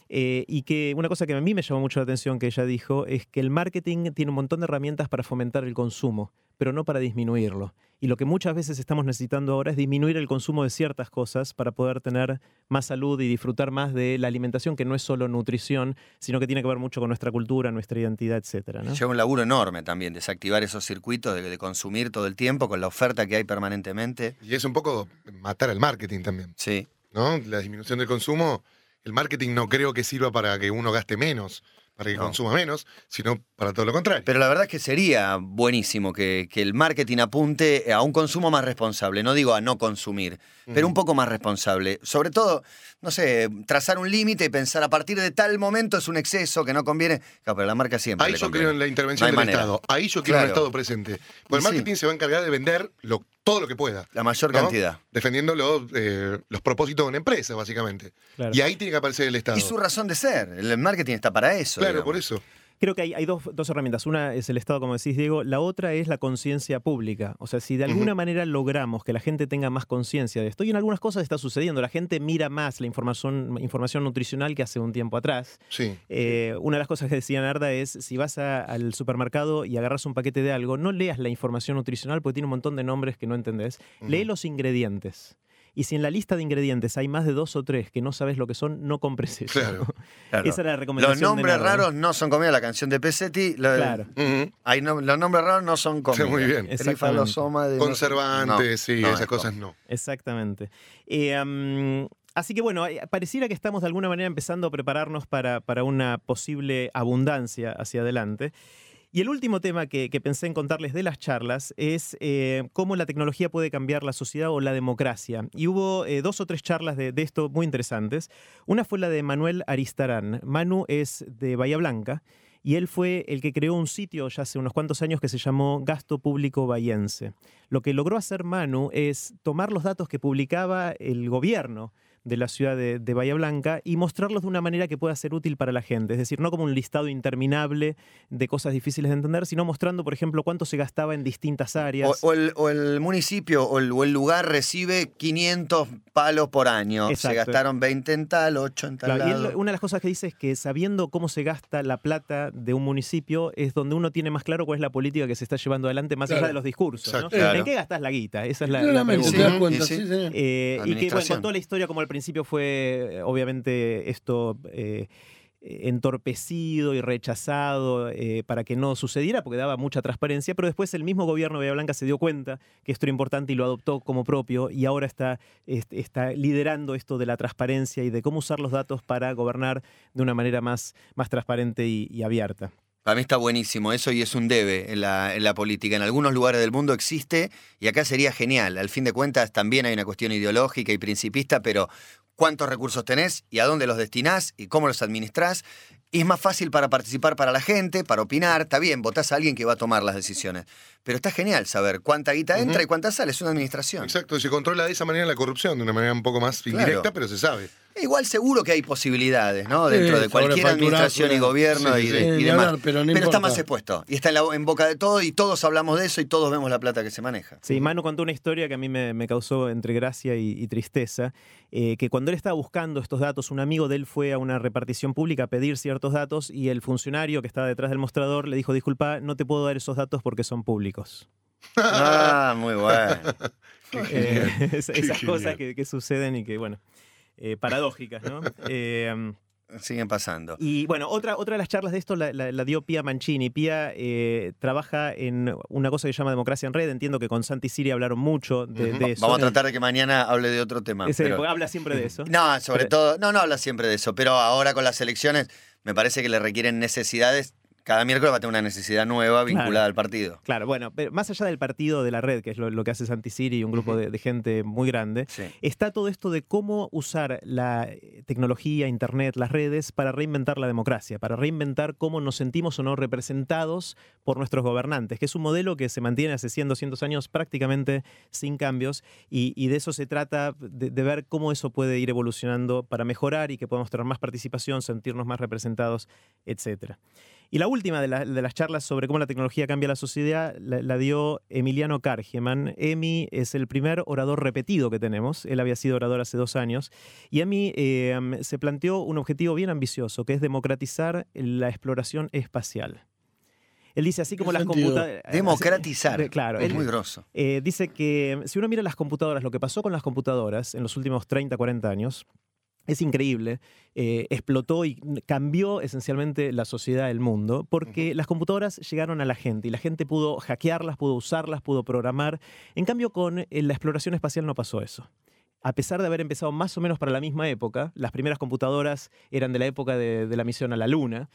Eh, y que una cosa que a mí me llamó mucho la atención que ella dijo es que el marketing tiene un montón de herramientas para fomentar el consumo, pero no para disminuirlo. Y lo que muchas veces estamos necesitando ahora es disminuir el consumo de ciertas cosas para poder tener más salud y disfrutar más de la alimentación, que no es solo nutrición, sino que tiene que ver mucho con nuestra cultura, nuestra identidad, etcétera. ¿no? Lleva un laburo enorme también, desactivar esos circuitos de, de consumir todo el tiempo con la oferta que hay permanentemente. Y es un poco matar al marketing también, Sí. ¿no? La disminución del consumo. El marketing no creo que sirva para que uno gaste menos, para que No. consuma menos, sino para todo lo contrario. Pero la verdad es que sería buenísimo que, que el marketing apunte a un consumo más responsable. No digo a no consumir, pero un poco más responsable. Sobre todo, no sé, trazar un límite y pensar a partir de tal momento es un exceso que no conviene. Claro, pero la marca siempre. Ahí yo conviene. creo en la intervención No del manera. Estado. Ahí yo quiero un Claro. Estado presente. Porque el sí. marketing se va a encargar de vender lo- todo lo que pueda. La mayor ¿no? cantidad. Defendiendo los, eh, los propósitos de una empresa, básicamente. Claro. Y ahí tiene que aparecer el Estado. Y su razón de ser. El marketing está para eso. claro, digamos. por eso. Creo que hay, hay dos, dos herramientas. Una es el Estado, como decís, Diego. La otra es la conciencia pública. O sea, si de alguna Ujú. manera logramos que la gente tenga más conciencia de esto, y en algunas cosas está sucediendo, la gente mira más la información, información nutricional que hace un tiempo atrás. Sí. Eh, una de las cosas que decía Narda es, si vas a- al supermercado y agarras un paquete de algo, no leas la información nutricional porque tiene un montón de nombres que no entendés. Lee los ingredientes. Y si en la lista de ingredientes hay más de dos o tres que no sabes lo que son, no compres eso. Claro. Claro. Esa era la recomendación. Los nombres raros no son comida, la canción de Pesetti. lo- Claro. Hay no- los nombres raros no son comida. Sí, muy bien. De- Conservantes, No, sí, no esas es cosas no. Exactamente. Eh, así que bueno, eh, pareciera que estamos de alguna manera empezando a prepararnos para, para una posible abundancia hacia adelante. Y el último tema que, pensé en contarles de las charlas es eh, cómo la tecnología puede cambiar la sociedad o la democracia. Y hubo eh, dos o tres charlas de, de esto muy interesantes. Una fue la de Manuel Aristarán. Manu es de Bahía Blanca y él fue el que creó un sitio ya hace unos cuantos años que se llamó Gasto Público Bahiense. Lo que logró hacer Manu es tomar los datos que publicaba el gobierno de la ciudad de, de Bahía Blanca y mostrarlos de una manera que pueda ser útil para la gente. Es decir, no como un listado interminable de cosas difíciles de entender, sino mostrando, por ejemplo, cuánto se gastaba en distintas áreas. O, o el, o el municipio o el, o el lugar recibe 500 palos por año. Se gastaron 20 en tal, 8 en tal Claro, y él- lado. una de las cosas que dice es que sabiendo cómo se gasta la plata de un municipio es donde uno tiene más claro cuál es la política que se está llevando adelante, más Claro. allá de los discursos. ¿no? Claro. ¿En qué gastas la guita? Esa es la, la pregunta. Sí, sí, sí. Eh, y que bueno, Administración. contó la historia como al principio fue, eh, obviamente, esto eh, entorpecido y rechazado eh, para que no sucediera, porque daba mucha transparencia, pero después el mismo gobierno de Bahía Blanca se dio cuenta que esto era importante y lo adoptó como propio y ahora está, est- está liderando esto de la transparencia y de cómo usar los datos para gobernar de una manera más, más transparente y abierta. Para mí está buenísimo eso y es un debe en la, en la política. En algunos lugares del mundo existe y acá sería genial. Al fin de cuentas también hay una cuestión ideológica y principista, pero ¿cuántos recursos tenés y a dónde los destinás y cómo los administrás? Y es más fácil para participar para la gente, para opinar. Está bien, votás a alguien que va a tomar las decisiones. Pero está genial saber cuánta guita entra y cuánta sale. Es una administración. Exacto, y se controla de esa manera la corrupción, de una manera un poco más indirecta, Claro. pero se sabe. Igual seguro que hay posibilidades, ¿no? Dentro Sí, de cualquier administración y gobierno sí, y, sí. demás. hablar, pero no está más expuesto. Y está en, la- en boca de todo y todos hablamos de eso y todos vemos la plata que se maneja. Sí, Manu contó una historia que a mí me, me causó entre gracia y, y tristeza, eh, que cuando él estaba buscando estos datos, un amigo de él fue a una repartición pública a pedir ciertos datos y el funcionario que estaba detrás del mostrador le dijo, disculpa, no te puedo dar esos datos porque son públicos. Ah, muy bueno. Eh, Qué esas cosas que, que suceden y que, bueno, eh, paradójicas, ¿no? Eh, Siguen pasando. y bueno, otra, otra de las charlas de esto la, la- la dio Pia Mancini. Pia eh, trabaja en una cosa que se llama Democracia en Red. Entiendo que con Santi Siri hablaron mucho de, de eso. Vamos a tratar de que mañana hable de otro tema. Ese- pero- habla siempre de eso. No, sobre Pero- todo, no, no habla siempre de eso, pero ahora con las elecciones me parece que le requieren necesidades. Cada miércoles va a tener una necesidad nueva vinculada Claro. al partido. Claro, bueno, pero más allá del partido de la red, que es lo, lo que hace Santi Siri y un grupo de, de gente muy grande, Sí. está todo esto de cómo usar la eh, tecnología, Internet, las redes para reinventar la democracia, para reinventar cómo nos sentimos o no representados por nuestros gobernantes, que es un modelo que se mantiene hace 100, 200 años prácticamente sin cambios y, y de eso se trata, de, de ver cómo eso puede ir evolucionando para mejorar y que podamos tener más participación, sentirnos más representados, etcétera. Y la última de, la- de las charlas sobre cómo la tecnología cambia la sociedad la, la dio Emiliano Kargeman. Emi es el primer orador repetido que tenemos. Él había sido orador hace dos años. Y Emi eh, se planteó un objetivo bien ambicioso, que es democratizar la exploración espacial. Él dice así ¿Qué como las computadoras... Democratizar. Claro, es él- muy grosso. eh, dice que si uno mira las computadoras, lo que pasó con las computadoras en los últimos 30, 40 años, es increíble. Eh, explotó y cambió esencialmente la sociedad del mundo porque las computadoras llegaron a la gente y la gente pudo hackearlas, pudo usarlas, pudo programar. En cambio, con eh, la exploración espacial no pasó eso. A pesar de haber empezado más o menos para la misma época, las primeras computadoras eran de la época de, de la misión a la Luna.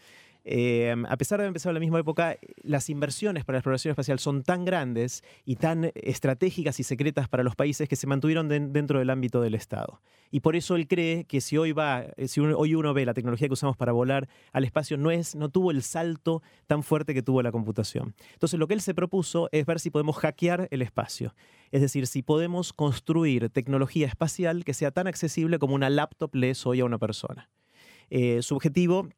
Eh, a pesar de haber empezado la misma época, las inversiones para la exploración espacial son tan grandes y tan estratégicas y secretas para los países que se mantuvieron den- dentro del ámbito del Estado. Y por eso él cree que si hoy va, si uno- hoy uno ve la tecnología que usamos para volar al espacio, no, es, no tuvo el salto tan fuerte que tuvo la computación. Entonces lo que él se propuso es ver si podemos hackear el espacio. Es decir, si podemos construir tecnología espacial que sea tan accesible como una laptop le es hoy a una persona. Eh, su objetivo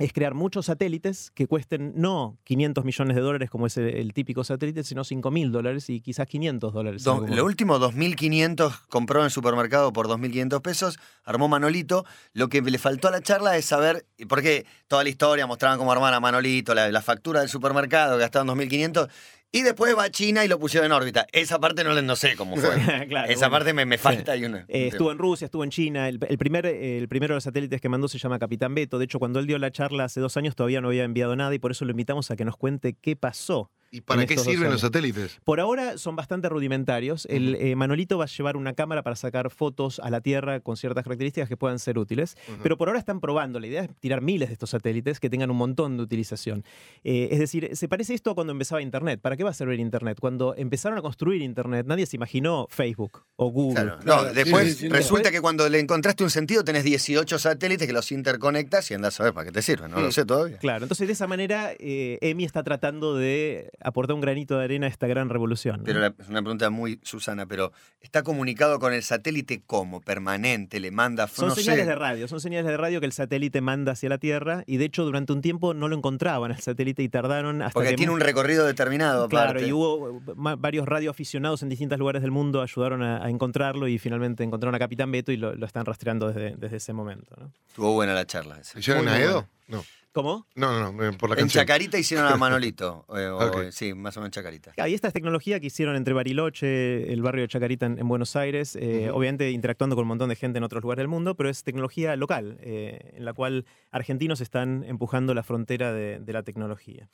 es crear muchos satélites que cuesten no 500 millones de dólares como es el, el típico satélite, sino 5 mil dólares y quizás 500 dólares. Do- lo último, 2.500 compró en el supermercado por 2.500 pesos, armó Manolito. Lo que le faltó a la charla es saber, porque toda la historia mostraban cómo armar a Manolito, la, la factura del supermercado, gastaban 2.500, y después va a China y lo pusieron en órbita. Esa parte no, le- no sé cómo fue. Claro, Esa bueno. parte me, me falta. y una- Eh, estuvo en Rusia, estuvo en China. El, el primer, el primero de los satélites que mandó se llama Capitán Beto. De hecho, cuando él dio la charla hace dos años todavía no había enviado nada y por eso lo invitamos a que nos cuente qué pasó. ¿Y para qué sirven los satélites? Por ahora son bastante rudimentarios. El eh, Manolito va a llevar una cámara para sacar fotos a la Tierra con ciertas características que puedan ser útiles. Pero por ahora están probando. La idea es tirar miles de estos satélites que tengan un montón de utilización. Eh, es decir, se parece esto a cuando empezaba Internet. ¿Para qué va a servir Internet? Cuando empezaron a construir Internet, nadie se imaginó Facebook o Google. Claro. No, sí, después sí, sí, no. resulta que cuando le encontraste un sentido tenés 18 satélites que los interconectas y andás a ver para qué te sirven. No lo sé todavía. Claro, entonces de esa manera eh, Emi está tratando de aportar un granito de arena a esta gran revolución. ¿no? Pero la- es una pregunta muy Susana, pero ¿está comunicado con el satélite cómo? ¿Permanente? ¿Le manda? Son no señales sé. de radio, son señales de radio que el satélite manda hacia la Tierra y de hecho durante un tiempo no lo encontraban el satélite y tardaron hasta Porque que tiene un recorrido determinado. Claro, aparte. y hubo eh, varios radioaficionados en distintos lugares del mundo ayudaron a, a encontrarlo y finalmente encontraron a Capitán Beto y lo, lo están rastreando desde, desde ese momento. ¿no? Estuvo buena la charla. ¿Hicieron a. Edo? No. ¿Cómo? No, no, no, eh, por la En canción. Chacarita hicieron a Manolito. eh, o-. Sí, más o menos en Chacarita. Ah, Y esta es tecnología que hicieron entre Bariloche, el barrio de Chacarita en, en Buenos Aires, eh, obviamente interactuando con un montón de gente en otros lugares del mundo, pero es tecnología local, eh, en la cual argentinos están empujando la frontera de, de la tecnología.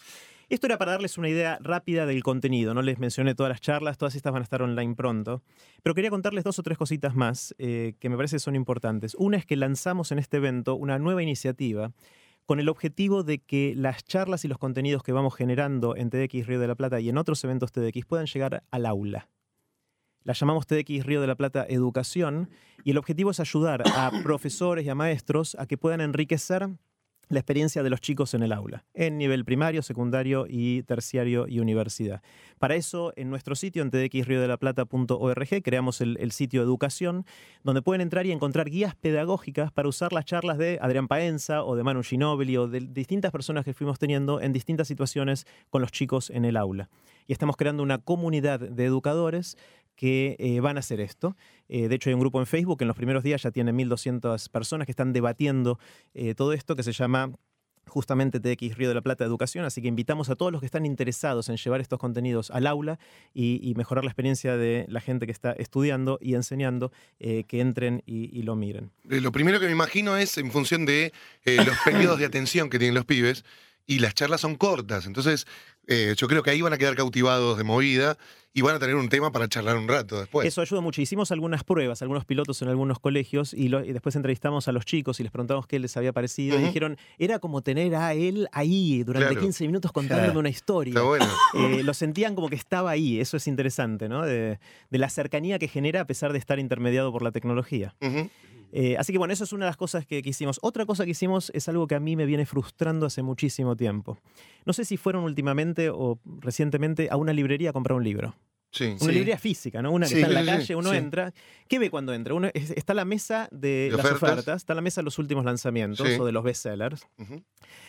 Esto era para darles una idea rápida del contenido, no les mencioné todas las charlas, todas estas van a estar online pronto, pero quería contarles dos o tres cositas más eh, que me parece son importantes. Una es que lanzamos en este evento una nueva iniciativa con el objetivo de que las charlas y los contenidos que vamos generando en TDX Río de la Plata y en otros eventos TDX puedan llegar al aula. La llamamos TDX Río de la Plata Educación y el objetivo es ayudar a profesores y a maestros a que puedan enriquecer la experiencia de los chicos en el aula, en nivel primario, secundario y terciario y universidad. Para eso, en nuestro sitio, en tdxriodelaplata.org, creamos el, sitio Educación, donde pueden entrar y encontrar guías pedagógicas para usar las charlas de Adrián Paenza o de Manu Ginobili o de distintas personas que fuimos teniendo en distintas situaciones con los chicos en el aula. Y estamos creando una comunidad de educadores que eh, van a hacer esto. Eh, de hecho, hay un grupo en Facebook que en los primeros días ya tiene 1.200 personas que están debatiendo eh, todo esto que se llama justamente TX Río de la Plata Educación, así que invitamos a todos los que están interesados en llevar estos contenidos al aula y, mejorar la experiencia de la gente que está estudiando y enseñando, que entren y, lo miren. Lo primero que me imagino es en función de los periodos de atención que tienen los pibes y las charlas son cortas, entonces yo creo que ahí van a quedar cautivados de movida y van a tener un tema para charlar un rato después. Eso ayuda mucho. Hicimos algunas pruebas, algunos pilotos en algunos colegios y, después entrevistamos a los chicos y les preguntamos qué les había parecido. Y dijeron, era como tener a él ahí durante 15 minutos contándome una historia. Está bueno. Eh, lo sentían como que estaba ahí. Eso es interesante, ¿no? De, la cercanía que genera a pesar de estar intermediado por la tecnología. Eh, así que bueno, eso es una de las cosas que, que, hicimos. Otra cosa que hicimos es algo que a mí me viene frustrando hace muchísimo tiempo. No sé si fueron últimamente o recientemente a una librería a comprar un libro una librería física, ¿no? Una que está en la calle, uno entra. ¿Qué ve cuando entra? Uno, está la mesa de, las ofertas? está la mesa de los últimos lanzamientos o de los bestsellers.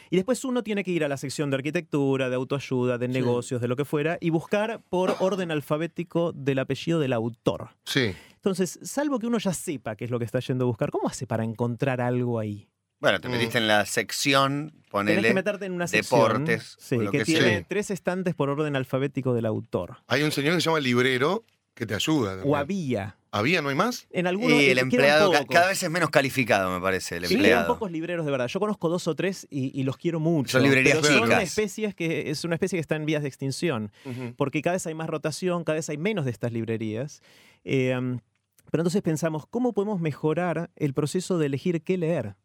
Y después uno tiene que ir a la sección de arquitectura, de autoayuda, de negocios, de lo que fuera, y buscar por orden alfabético del apellido del autor. Sí. Entonces, salvo que uno ya sepa qué es lo que está yendo a buscar, ¿cómo hace para encontrar algo ahí? Bueno, te metiste mm. en la sección, ponele. Tienes que meterte en una sección. Deportes. Sí, que, tiene tres estantes por orden alfabético del autor. Hay un señor que se llama librero que te ayuda. O había. ¿Había? ¿No hay más? En algunos. Y el empleado cada vez es menos calificado, me parece, el sí, empleado. pocos libreros de verdad. Yo conozco dos o tres y, los quiero mucho. Son librerías pero son especies que es una especie que está en vías de extinción. Porque cada vez hay más rotación, cada vez hay menos de estas librerías. Eh, pero entonces pensamos, ¿cómo podemos mejorar el proceso de elegir qué leer?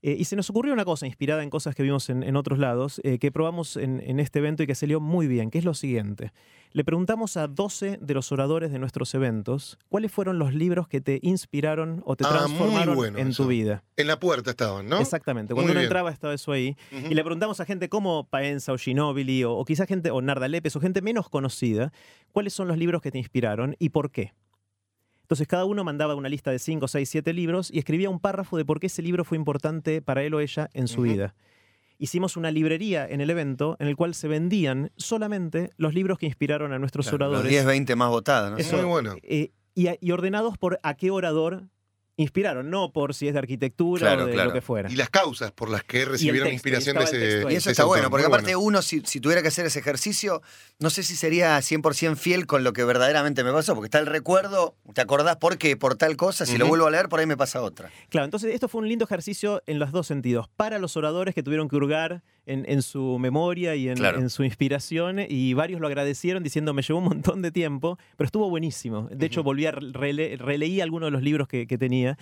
Eh, y se nos ocurrió una cosa inspirada en cosas que vimos en, otros lados, eh, que probamos en, este evento y que salió muy bien, que es lo siguiente. Le preguntamos a 12 de los oradores de nuestros eventos cuáles fueron los libros que te inspiraron o te ah, transformaron en tu vida. En la puerta estaban, ¿no? Exactamente. Cuando uno entraba estaba eso ahí. Y le preguntamos a gente como Paenza o Ginobili o, o quizás gente, o Narda Lepes o gente menos conocida, cuáles son los libros que te inspiraron y por qué. Entonces cada uno mandaba una lista de 5, 6, 7 libros y escribía un párrafo de por qué ese libro fue importante para él o ella en su vida. Hicimos una librería en el evento en el cual se vendían solamente los libros que inspiraron a nuestros oradores. Los 10, 20 más votados, ¿no? Eso, Muy bueno. Eh, y, ordenados por a qué orador inspiraron, no por si es de arquitectura o de lo que fuera. Y las causas por las que recibieron inspiración de ese. Y eso está bueno, porque aparte uno, si, tuviera que hacer ese ejercicio, no sé si sería 100% fiel con lo que verdaderamente me pasó, porque está el recuerdo, te acordás por qué, por tal cosa, si lo vuelvo a leer, por ahí me pasa otra. Claro, entonces esto fue un lindo ejercicio en los dos sentidos. Para los oradores que tuvieron que hurgar en, su memoria y en, su inspiración, y varios lo agradecieron diciendo, me llevó un montón de tiempo, pero estuvo buenísimo. De hecho, volví a releí algunos de los libros que tenía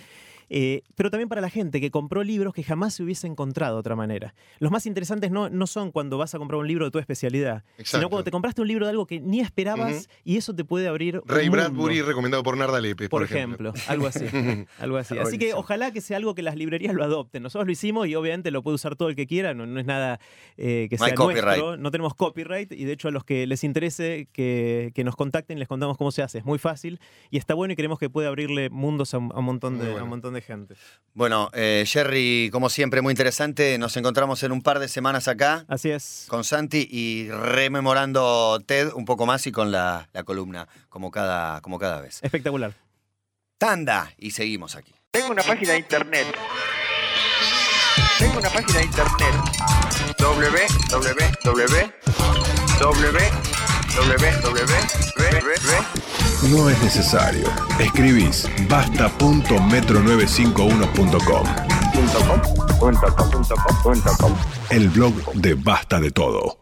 eh, pero también para la gente que compró libros que jamás se hubiese encontrado de otra manera. Los más interesantes no, no son cuando vas a comprar un libro de tu especialidad, sino cuando te compraste un libro de algo que ni esperabas y eso te puede abrir. Ray Bradbury recomendado por Narda Lepe, por, ejemplo. Algo así. algo así. así que ojalá que sea algo que las librerías lo adopten. Nosotros lo hicimos y obviamente lo puede usar todo el que quiera, no, es nada eh, que sea nuestro. No tenemos copyright y de hecho a los que les interese que, nos contacten les contamos cómo se hace. Es muy fácil y está bueno y creemos que puede abrirle mundos a, un montón de, a un montón de gente. Bueno, eh, Jerry, como siempre, muy interesante. Nos encontramos en un par de semanas acá. Así es. Con Santi y rememorando TED un poco más y con la, columna, como cada, como cada vez. Espectacular. Tanda, y seguimos aquí. Tengo una página de internet. Tengo una página de internet. www. No es necesario. Escribís basta.metro951.com. El blog de Basta de Todo.